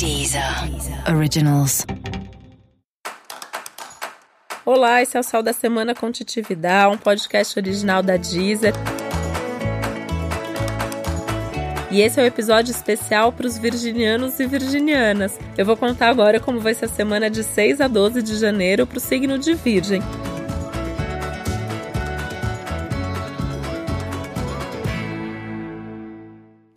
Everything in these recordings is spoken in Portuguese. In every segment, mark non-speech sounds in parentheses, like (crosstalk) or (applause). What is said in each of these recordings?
Deezer Originals. Olá, esse é o Sol da Semana com Titividade, um podcast original da Deezer. E esse é o um episódio especial para os virginianos e virginianas. Eu vou contar agora como vai ser a semana de 6 a 12 de janeiro para o signo de Virgem.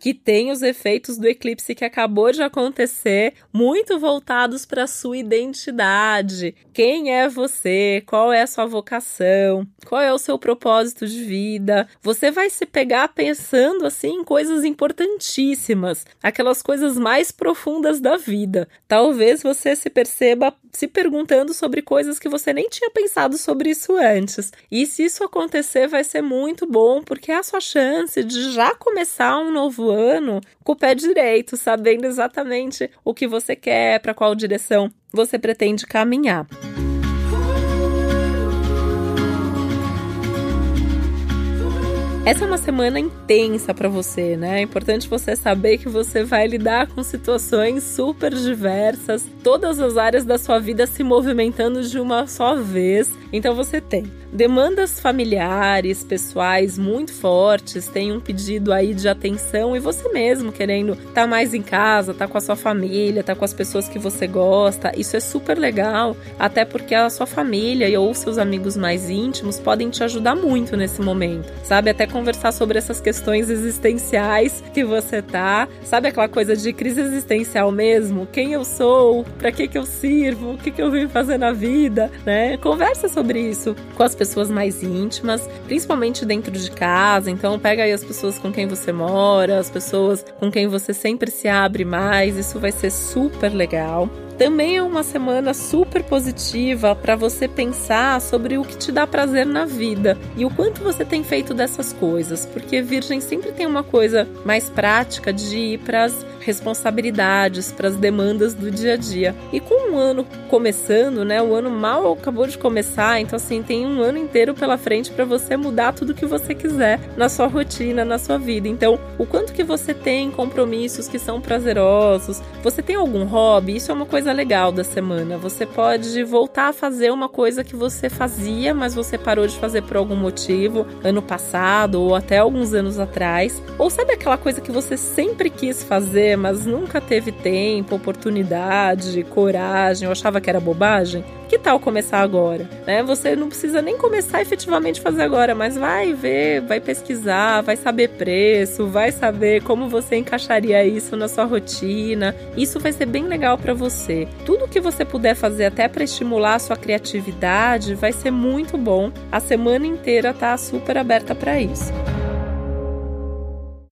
Que tem os efeitos do eclipse que acabou de acontecer, muito voltados para sua identidade. Quem é você? Qual é a sua vocação? Qual é o seu propósito de vida? Você vai se pegar pensando assim em coisas importantíssimas, aquelas coisas mais profundas da vida. Talvez você se perceba se perguntando sobre coisas que você nem tinha pensado sobre isso antes. E se isso acontecer, vai ser muito bom, porque é a sua chance de já começar um novo ano com o pé direito, sabendo exatamente o que você quer, para qual direção você pretende caminhar. Essa é uma semana intensa para você, né? É importante você saber que você vai lidar com situações super diversas, todas as áreas da sua vida se movimentando de uma só vez. Então você tem demandas familiares, pessoais muito fortes, tem um pedido aí de atenção e você mesmo querendo estar tá mais em casa, estar tá com a sua família, estar tá com as pessoas que você gosta. Isso é super legal, até porque a sua família ou seus amigos mais íntimos podem te ajudar muito nesse momento, sabe? Até conversar sobre essas questões existenciais que você tá, sabe aquela coisa de crise existencial mesmo? Quem eu sou? Para que que eu sirvo? O que que eu vim fazer na vida, né? Conversa sobre isso com as pessoas mais íntimas, principalmente dentro de casa. Então, pega aí as pessoas com quem você mora, as pessoas com quem você sempre se abre mais. Isso vai ser super legal. Também é uma semana super positiva para você pensar sobre o que te dá prazer na vida e o quanto você tem feito dessas coisas, porque Virgem sempre tem uma coisa mais prática de ir para as responsabilidades, para as demandas do dia a dia. E com um ano começando, né? O ano mal acabou de começar, então assim, tem um ano inteiro pela frente para você mudar tudo que você quiser na sua rotina, na sua vida. Então, o quanto que você tem compromissos que são prazerosos, você tem algum hobby? Isso é uma coisa legal da semana. Você pode voltar a fazer uma coisa que você fazia, mas você parou de fazer por algum motivo, ano passado ou até alguns anos atrás. Ou sabe aquela coisa que você sempre quis fazer, mas nunca teve tempo, oportunidade, coragem, eu achava que era bobagem, que tal começar agora? Né? Você não precisa nem começar efetivamente fazer agora, mas vai ver, vai pesquisar, vai saber preço, vai saber como você encaixaria isso na sua rotina. Isso vai ser bem legal para você. Tudo que você puder fazer até para estimular a sua criatividade vai ser muito bom. A semana inteira tá super aberta para isso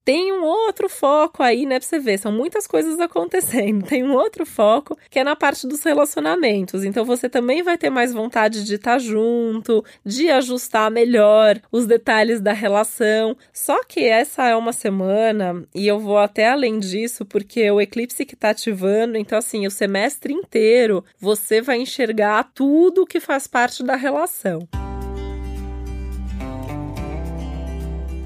tem um outro foco aí, né, pra você ver, são muitas coisas acontecendo. (laughs) Tem um outro foco que é na parte dos relacionamentos. Então você também vai ter mais vontade de estar junto, de ajustar melhor os detalhes da relação. Só que essa é uma semana e eu vou até além disso, porque o eclipse que tá ativando, então assim, o semestre inteiro você vai enxergar tudo que faz parte da relação.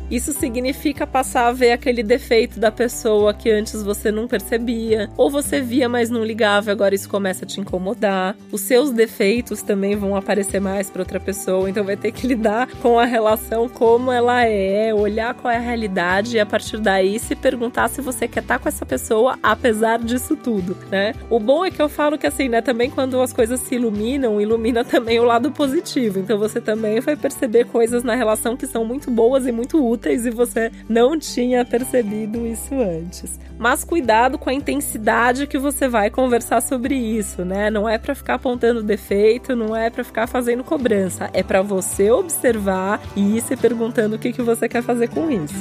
Isso significa passar a ver aquele defeito da pessoa que antes você não percebia, ou você via, mas não ligava, agora isso começa a te incomodar. Os seus defeitos também vão aparecer mais para outra pessoa, então vai ter que lidar com a relação como ela é, olhar qual é a realidade e a partir daí se perguntar se você quer estar com essa pessoa apesar disso tudo, né? O bom é que eu falo que assim, né, também quando as coisas se iluminam, ilumina também o lado positivo. Então você também vai perceber coisas na relação que são muito boas e muito úteis úteis e você não tinha percebido isso antes. Mas cuidado com a intensidade que você vai conversar sobre isso, né? Não é para ficar apontando defeito, não é para ficar fazendo cobrança, é para você observar e ir se perguntando o que, que você quer fazer com isso.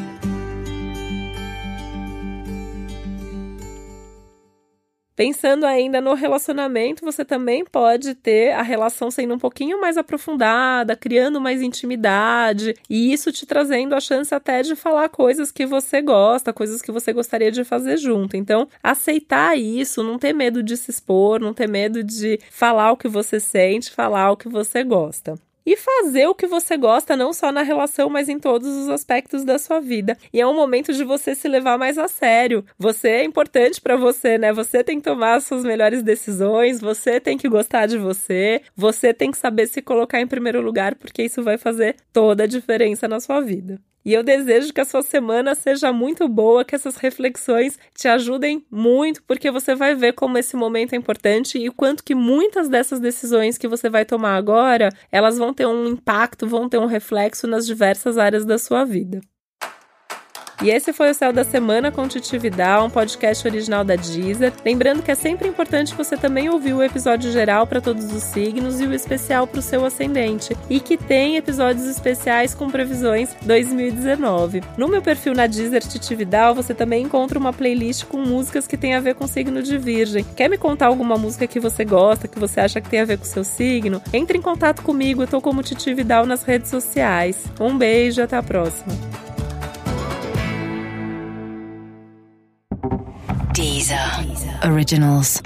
Pensando ainda no relacionamento, você também pode ter a relação sendo um pouquinho mais aprofundada, criando mais intimidade, e isso te trazendo a chance até de falar coisas que você gosta, coisas que você gostaria de fazer junto. Então, aceitar isso, não ter medo de se expor, não ter medo de falar o que você sente, falar o que você gosta. E fazer o que você gosta, não só na relação, mas em todos os aspectos da sua vida. E é um momento de você se levar mais a sério. Você é importante para você, né? Você tem que tomar as suas melhores decisões, você tem que gostar de você, você tem que saber se colocar em primeiro lugar, porque isso vai fazer toda a diferença na sua vida. E eu desejo que a sua semana seja muito boa, que essas reflexões te ajudem muito, porque você vai ver como esse momento é importante e quanto que muitas dessas decisões que você vai tomar agora, elas vão ter um impacto, vão ter um reflexo nas diversas áreas da sua vida. E esse foi o Céu da Semana com Titi Vidal, um podcast original da Deezer. Lembrando que é sempre importante você também ouvir o episódio geral para todos os signos e o especial para o seu ascendente. E que tem episódios especiais com previsões 2019. No meu perfil na Deezer Titi Vidal, você também encontra uma playlist com músicas que tem a ver com o signo de Virgem. Quer me contar alguma música que você gosta, que você acha que tem a ver com o seu signo? Entre em contato comigo, eu tô como Titi Vidal nas redes sociais. Um beijo até a próxima. Originals.